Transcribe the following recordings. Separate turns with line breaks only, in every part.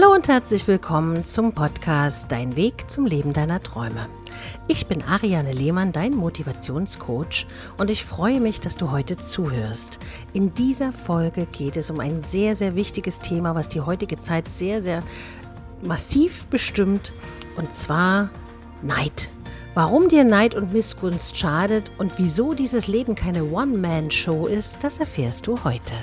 Hallo und herzlich willkommen zum Podcast Dein Weg zum Leben deiner Träume. Ich bin Ariane Lehmann, dein Motivationscoach und ich freue mich, dass du heute zuhörst. In dieser Folge geht es um ein sehr, sehr wichtiges Thema, was die heutige Zeit sehr, sehr massiv bestimmt und zwar Neid. Warum dir Neid und Missgunst schadet und wieso dieses Leben keine One-Man-Show ist, das erfährst du heute.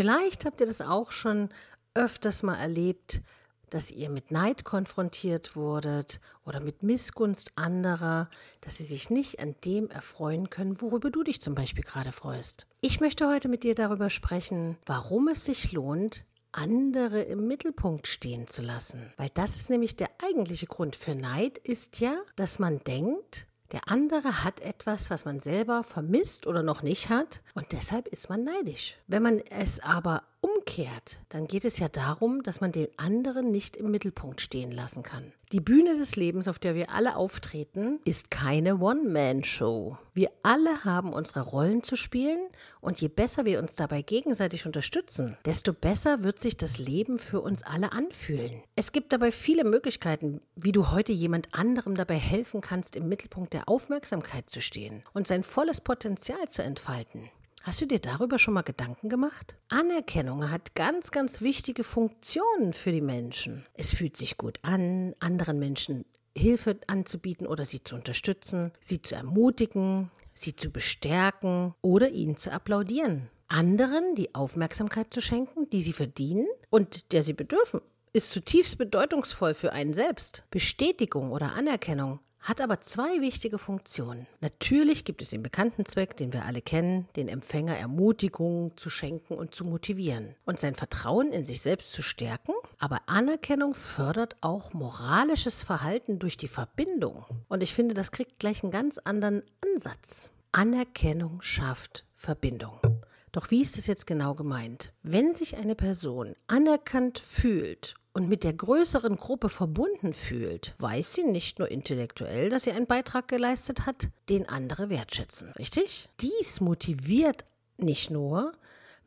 Vielleicht habt ihr das auch schon öfters mal erlebt, dass ihr mit Neid konfrontiert wurdet oder mit Missgunst anderer, dass sie sich nicht an dem erfreuen können, worüber du dich zum Beispiel gerade freust. Ich möchte heute mit dir darüber sprechen, warum es sich lohnt, andere im Mittelpunkt stehen zu lassen. Weil das ist nämlich der eigentliche Grund für Neid, ist ja, dass man denkt, der andere hat etwas, was man selber vermisst oder noch nicht hat und deshalb ist man neidisch. Wenn man es aber umkehrt, dann geht es ja darum, dass man den anderen nicht im Mittelpunkt stehen lassen kann. Die Bühne des Lebens, auf der wir alle auftreten, ist keine One-Man-Show. Wir alle haben unsere Rollen zu spielen und je besser wir uns dabei gegenseitig unterstützen, desto besser wird sich das Leben für uns alle anfühlen. Es gibt dabei viele Möglichkeiten, wie du heute jemand anderem dabei helfen kannst, im Mittelpunkt der Aufmerksamkeit zu stehen und sein volles Potenzial zu entfalten. Hast du dir darüber schon mal Gedanken gemacht? Anerkennung hat ganz, ganz wichtige Funktionen für die Menschen. Es fühlt sich gut an, anderen Menschen Hilfe anzubieten oder sie zu unterstützen, sie zu ermutigen, sie zu bestärken oder ihnen zu applaudieren. Anderen die Aufmerksamkeit zu schenken, die sie verdienen und der sie bedürfen, ist zutiefst bedeutungsvoll für einen selbst. Bestätigung oder Anerkennung hat aber zwei wichtige Funktionen. Natürlich gibt es den bekannten Zweck, den wir alle kennen, den Empfänger Ermutigung zu schenken und zu motivieren und sein Vertrauen in sich selbst zu stärken, aber Anerkennung fördert auch moralisches Verhalten durch die Verbindung. Und ich finde, das kriegt gleich einen ganz anderen Ansatz. Anerkennung schafft Verbindung. Doch wie ist es jetzt genau gemeint? Wenn sich eine Person anerkannt fühlt und mit der größeren Gruppe verbunden fühlt, weiß sie nicht nur intellektuell, dass sie einen Beitrag geleistet hat, den andere wertschätzen. Richtig? Dies motiviert nicht nur,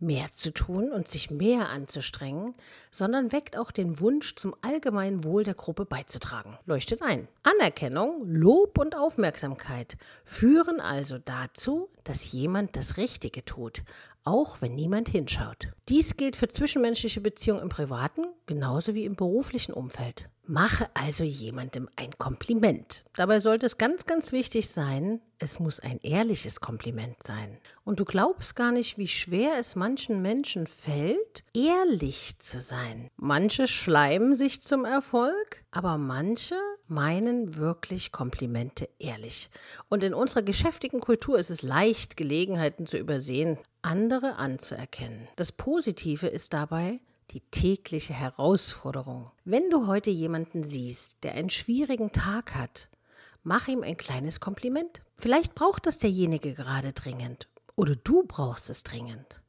mehr zu tun und sich mehr anzustrengen, sondern weckt auch den Wunsch, zum allgemeinen Wohl der Gruppe beizutragen. Leuchtet ein. Anerkennung, Lob und Aufmerksamkeit führen also dazu, dass jemand das Richtige tut, auch wenn niemand hinschaut. Dies gilt für zwischenmenschliche Beziehungen im privaten genauso wie im beruflichen Umfeld. Mache also jemandem ein Kompliment. Dabei sollte es ganz, ganz wichtig sein, es muss ein ehrliches Kompliment sein. Und du glaubst gar nicht, wie schwer es manchen Menschen fällt, ehrlich zu sein. Manche schleimen sich zum Erfolg, aber manche meinen wirklich Komplimente ehrlich. Und in unserer geschäftigen Kultur ist es leicht, Gelegenheiten zu übersehen, andere anzuerkennen. Das Positive ist dabei, die tägliche Herausforderung. Wenn du heute jemanden siehst, der einen schwierigen Tag hat, mach ihm ein kleines Kompliment. Vielleicht braucht das derjenige gerade dringend oder du brauchst es dringend.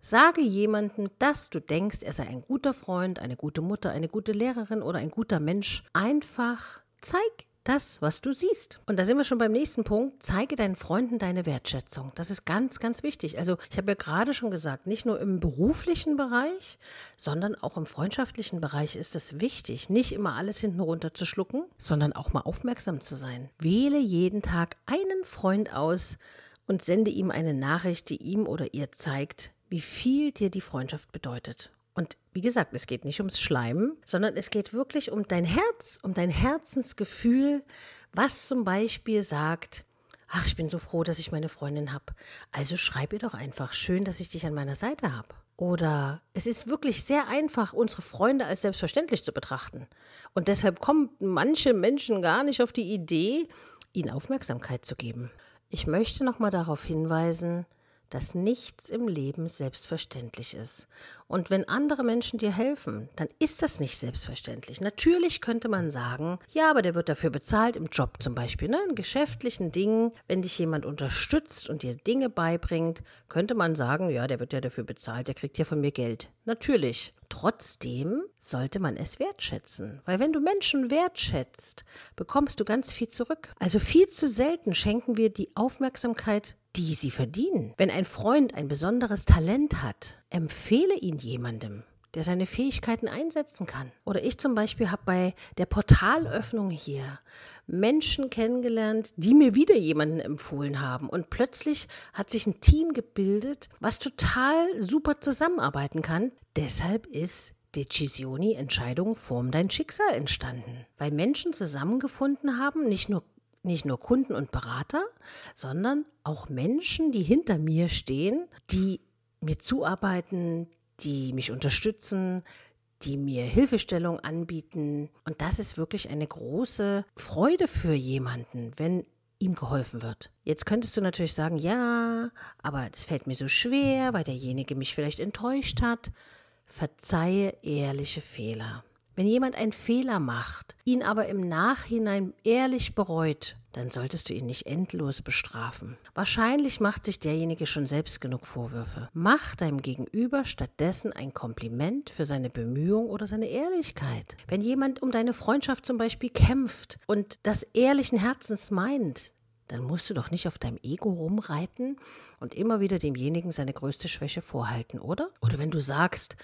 Sage jemandem, dass du denkst, er sei ein guter Freund, eine gute Mutter, eine gute Lehrerin oder ein guter Mensch. Einfach zeig das, was du siehst. Und da sind wir schon beim nächsten Punkt. Zeige deinen Freunden deine Wertschätzung. Das ist ganz, ganz wichtig. Also ich habe ja gerade schon gesagt, nicht nur im beruflichen Bereich, sondern auch im freundschaftlichen Bereich ist es wichtig, nicht immer alles hinten runter zu schlucken, sondern auch mal aufmerksam zu sein. Wähle jeden Tag einen Freund aus und sende ihm eine Nachricht, die ihm oder ihr zeigt, wie viel dir die Freundschaft bedeutet. Wie gesagt, es geht nicht ums Schleimen, sondern es geht wirklich um dein Herz, um dein Herzensgefühl, was zum Beispiel sagt, ach, ich bin so froh, dass ich meine Freundin habe. Also schreib ihr doch einfach, schön, dass ich dich an meiner Seite habe. Oder es ist wirklich sehr einfach, unsere Freunde als selbstverständlich zu betrachten. Und deshalb kommen manche Menschen gar nicht auf die Idee, ihnen Aufmerksamkeit zu geben. Ich möchte nochmal darauf hinweisen, dass nichts im Leben selbstverständlich ist. Und wenn andere Menschen dir helfen, dann ist das nicht selbstverständlich. Natürlich könnte man sagen, ja, aber der wird dafür bezahlt im Job zum Beispiel, ne? in geschäftlichen Dingen. Wenn dich jemand unterstützt und dir Dinge beibringt, könnte man sagen, ja, der wird ja dafür bezahlt, der kriegt ja von mir Geld. Natürlich. Trotzdem sollte man es wertschätzen, weil wenn du Menschen wertschätzt, bekommst du ganz viel zurück. Also viel zu selten schenken wir die Aufmerksamkeit die sie verdienen. Wenn ein Freund ein besonderes Talent hat, empfehle ihn jemandem. der seine Fähigkeiten einsetzen kann. Oder ich zum Beispiel habe bei der Portalöffnung hier Menschen kennengelernt, die mir wieder jemanden empfohlen haben. Und plötzlich hat sich ein Team gebildet, was total super zusammenarbeiten kann. Deshalb ist Decisioni, Entscheidung, form dein Schicksal entstanden. Weil Menschen zusammengefunden haben, nicht nur nicht nur Kunden und Berater, sondern auch Menschen, die hinter mir stehen, die mir zuarbeiten, die mich unterstützen, die mir Hilfestellung anbieten. Und das ist wirklich eine große Freude für jemanden, wenn ihm geholfen wird. Jetzt könntest du natürlich sagen, ja, aber es fällt mir so schwer, weil derjenige mich vielleicht enttäuscht hat. Verzeihe ehrliche Fehler. Wenn jemand einen Fehler macht, ihn aber im Nachhinein ehrlich bereut, dann solltest du ihn nicht endlos bestrafen. Wahrscheinlich macht sich derjenige schon selbst genug Vorwürfe. Mach deinem Gegenüber stattdessen ein Kompliment für seine Bemühung oder seine Ehrlichkeit. Wenn jemand um deine Freundschaft zum Beispiel kämpft und das ehrlichen Herzens meint, dann musst du doch nicht auf deinem Ego rumreiten und immer wieder demjenigen seine größte Schwäche vorhalten, oder? Oder wenn du sagst,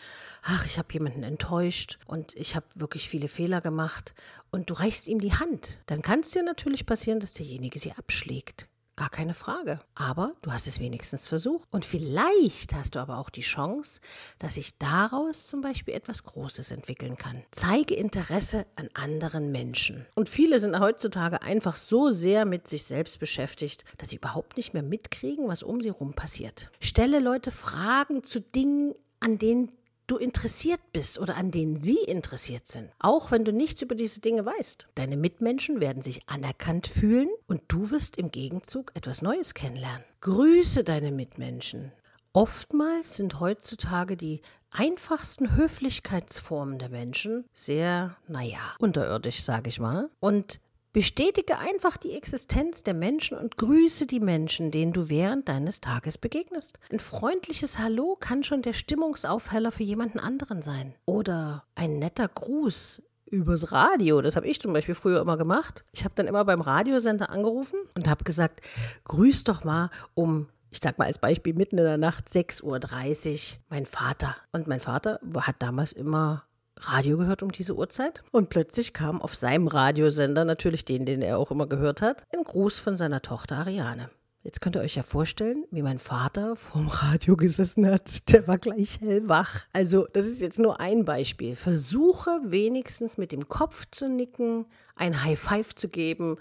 ach, ich habe jemanden enttäuscht und ich habe wirklich viele Fehler gemacht und du reichst ihm die Hand, dann kann es dir natürlich passieren, dass derjenige sie abschlägt. Gar keine Frage. Aber du hast es wenigstens versucht. Und vielleicht hast du aber auch die Chance, dass sich daraus zum Beispiel etwas Großes entwickeln kann. Zeige Interesse an anderen Menschen. Und viele sind heutzutage einfach so sehr mit sich selbst beschäftigt, dass sie überhaupt nicht mehr mitkriegen, was um sie herum passiert. Stelle Leute Fragen zu Dingen, an denen du interessiert bist oder an denen sie interessiert sind. Auch wenn du nichts über diese Dinge weißt. Deine Mitmenschen werden sich anerkannt fühlen und du wirst im Gegenzug etwas Neues kennenlernen. Grüße deine Mitmenschen. Oftmals sind heutzutage die einfachsten Höflichkeitsformen der Menschen sehr, naja, unterirdisch, sage ich mal. Und Bestätige einfach die Existenz der Menschen und grüße die Menschen, denen du während deines Tages begegnest. Ein freundliches Hallo kann schon der Stimmungsaufheller für jemanden anderen sein. Oder ein netter Gruß übers Radio. Das habe ich zum Beispiel früher immer gemacht. Ich habe dann immer beim Radiosender angerufen und habe gesagt, grüß doch mal um ich sag mal als Beispiel mitten in der Nacht 6.30 Uhr mein Vater. Und mein Vater hat damals immer Radio gehört um diese Uhrzeit und plötzlich kam auf seinem Radiosender, natürlich den, den er auch immer gehört hat, ein Gruß von seiner Tochter Ariane. Jetzt könnt ihr euch ja vorstellen, wie mein Vater vorm Radio gesessen hat. Der war gleich hellwach. Also, das ist jetzt nur ein Beispiel. Versuche wenigstens mit dem Kopf zu nicken, ein High Five zu geben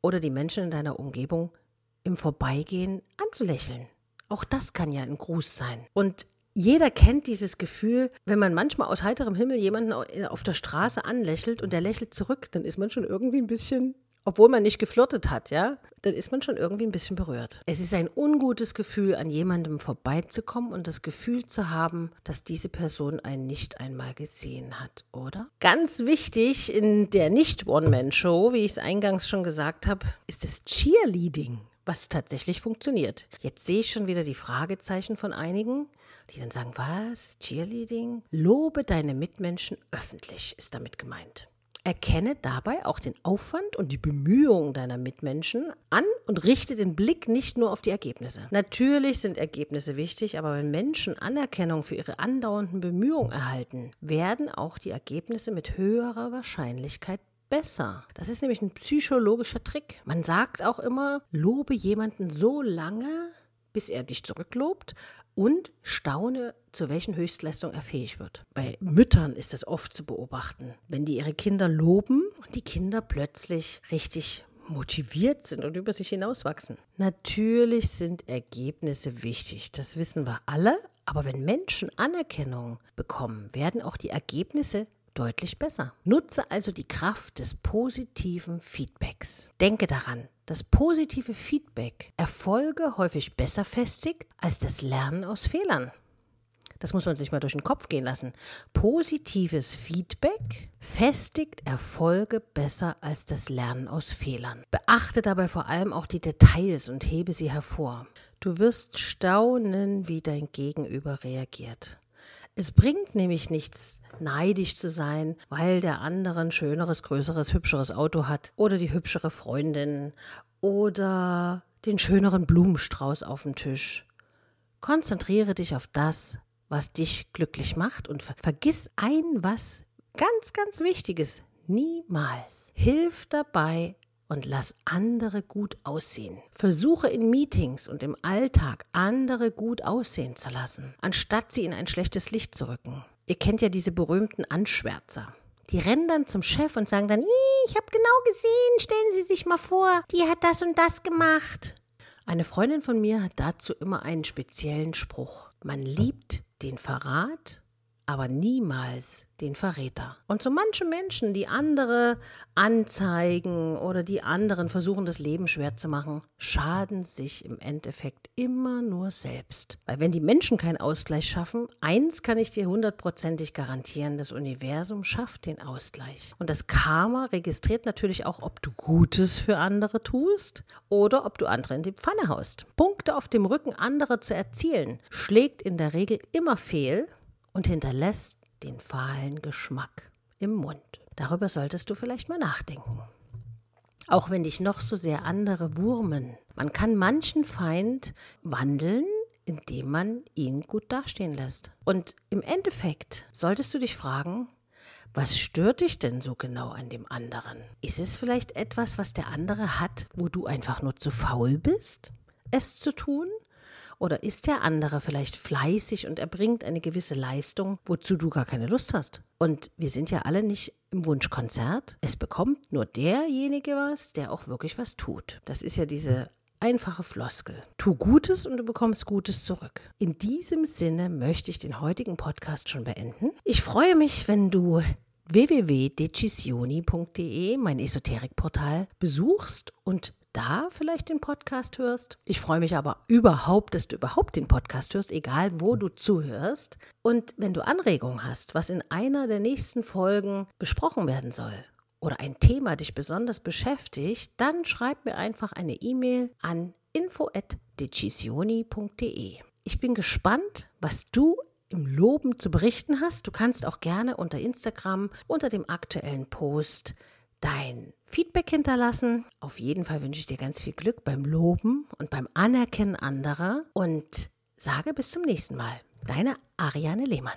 oder die Menschen in deiner Umgebung im Vorbeigehen anzulächeln. Auch das kann ja ein Gruß sein. Und jeder kennt dieses Gefühl, wenn man manchmal aus heiterem Himmel jemanden auf der Straße anlächelt und der lächelt zurück, dann ist man schon irgendwie ein bisschen, obwohl man nicht geflirtet hat, ja, dann ist man schon irgendwie ein bisschen berührt. Es ist ein ungutes Gefühl, an jemandem vorbeizukommen und das Gefühl zu haben, dass diese Person einen nicht einmal gesehen hat, oder? Ganz wichtig in der Nicht-One-Man-Show, wie ich es eingangs schon gesagt habe, ist das Cheerleading was tatsächlich funktioniert. Jetzt sehe ich schon wieder die Fragezeichen von einigen, die dann sagen, was, Cheerleading? Lobe deine Mitmenschen öffentlich, ist damit gemeint. Erkenne dabei auch den Aufwand und die Bemühungen deiner Mitmenschen an und richte den Blick nicht nur auf die Ergebnisse. Natürlich sind Ergebnisse wichtig, aber wenn Menschen Anerkennung für ihre andauernden Bemühungen erhalten, werden auch die Ergebnisse mit höherer Wahrscheinlichkeit besser. Das ist nämlich ein psychologischer Trick. Man sagt auch immer, lobe jemanden so lange, bis er dich zurücklobt und staune, zu welchen Höchstleistungen er fähig wird. Bei Müttern ist das oft zu beobachten, wenn die ihre Kinder loben und die Kinder plötzlich richtig motiviert sind und über sich hinauswachsen. Natürlich sind Ergebnisse wichtig, das wissen wir alle, aber wenn Menschen Anerkennung bekommen, werden auch die Ergebnisse deutlich besser. Nutze also die Kraft des positiven Feedbacks. Denke daran, dass positive Feedback Erfolge häufig besser festigt als das Lernen aus Fehlern. Das muss man sich mal durch den Kopf gehen lassen. Positives Feedback festigt Erfolge besser als das Lernen aus Fehlern. Beachte dabei vor allem auch die Details und hebe sie hervor. Du wirst staunen, wie dein Gegenüber reagiert. Es bringt nämlich nichts, neidisch zu sein, weil der andere ein schöneres, größeres, hübscheres Auto hat oder die hübschere Freundin oder den schöneren Blumenstrauß auf dem Tisch. Konzentriere dich auf das, was dich glücklich macht und ver vergiss ein was ganz, ganz Wichtiges. Niemals. Hilf dabei, und lass andere gut aussehen. Versuche in Meetings und im Alltag andere gut aussehen zu lassen, anstatt sie in ein schlechtes Licht zu rücken. Ihr kennt ja diese berühmten Anschwärzer. Die rennen dann zum Chef und sagen dann, ich habe genau gesehen, stellen Sie sich mal vor, die hat das und das gemacht. Eine Freundin von mir hat dazu immer einen speziellen Spruch. Man liebt den Verrat aber niemals den Verräter. Und so manche Menschen, die andere anzeigen oder die anderen versuchen, das Leben schwer zu machen, schaden sich im Endeffekt immer nur selbst. Weil wenn die Menschen keinen Ausgleich schaffen, eins kann ich dir hundertprozentig garantieren, das Universum schafft den Ausgleich. Und das Karma registriert natürlich auch, ob du Gutes für andere tust oder ob du andere in die Pfanne haust. Punkte auf dem Rücken anderer zu erzielen, schlägt in der Regel immer fehl und hinterlässt den fahlen Geschmack im Mund. Darüber solltest du vielleicht mal nachdenken. Auch wenn dich noch so sehr andere wurmen, man kann manchen Feind wandeln, indem man ihn gut dastehen lässt. Und im Endeffekt solltest du dich fragen, was stört dich denn so genau an dem anderen? Ist es vielleicht etwas, was der andere hat, wo du einfach nur zu faul bist, es zu tun? Oder ist der andere vielleicht fleißig und erbringt eine gewisse Leistung, wozu du gar keine Lust hast? Und wir sind ja alle nicht im Wunschkonzert. Es bekommt nur derjenige was, der auch wirklich was tut. Das ist ja diese einfache Floskel. Tu Gutes und du bekommst Gutes zurück. In diesem Sinne möchte ich den heutigen Podcast schon beenden. Ich freue mich, wenn du www.decisioni.de, mein Esoterikportal, besuchst und da vielleicht den Podcast hörst. Ich freue mich aber überhaupt, dass du überhaupt den Podcast hörst, egal wo du zuhörst. Und wenn du Anregungen hast, was in einer der nächsten Folgen besprochen werden soll oder ein Thema dich besonders beschäftigt, dann schreib mir einfach eine E-Mail an info@decisioni.de. Ich bin gespannt, was du im Loben zu berichten hast. Du kannst auch gerne unter Instagram unter dem aktuellen Post dein Feedback hinterlassen. Auf jeden Fall wünsche ich dir ganz viel Glück beim Loben und beim Anerkennen anderer und sage bis zum nächsten Mal. Deine Ariane Lehmann.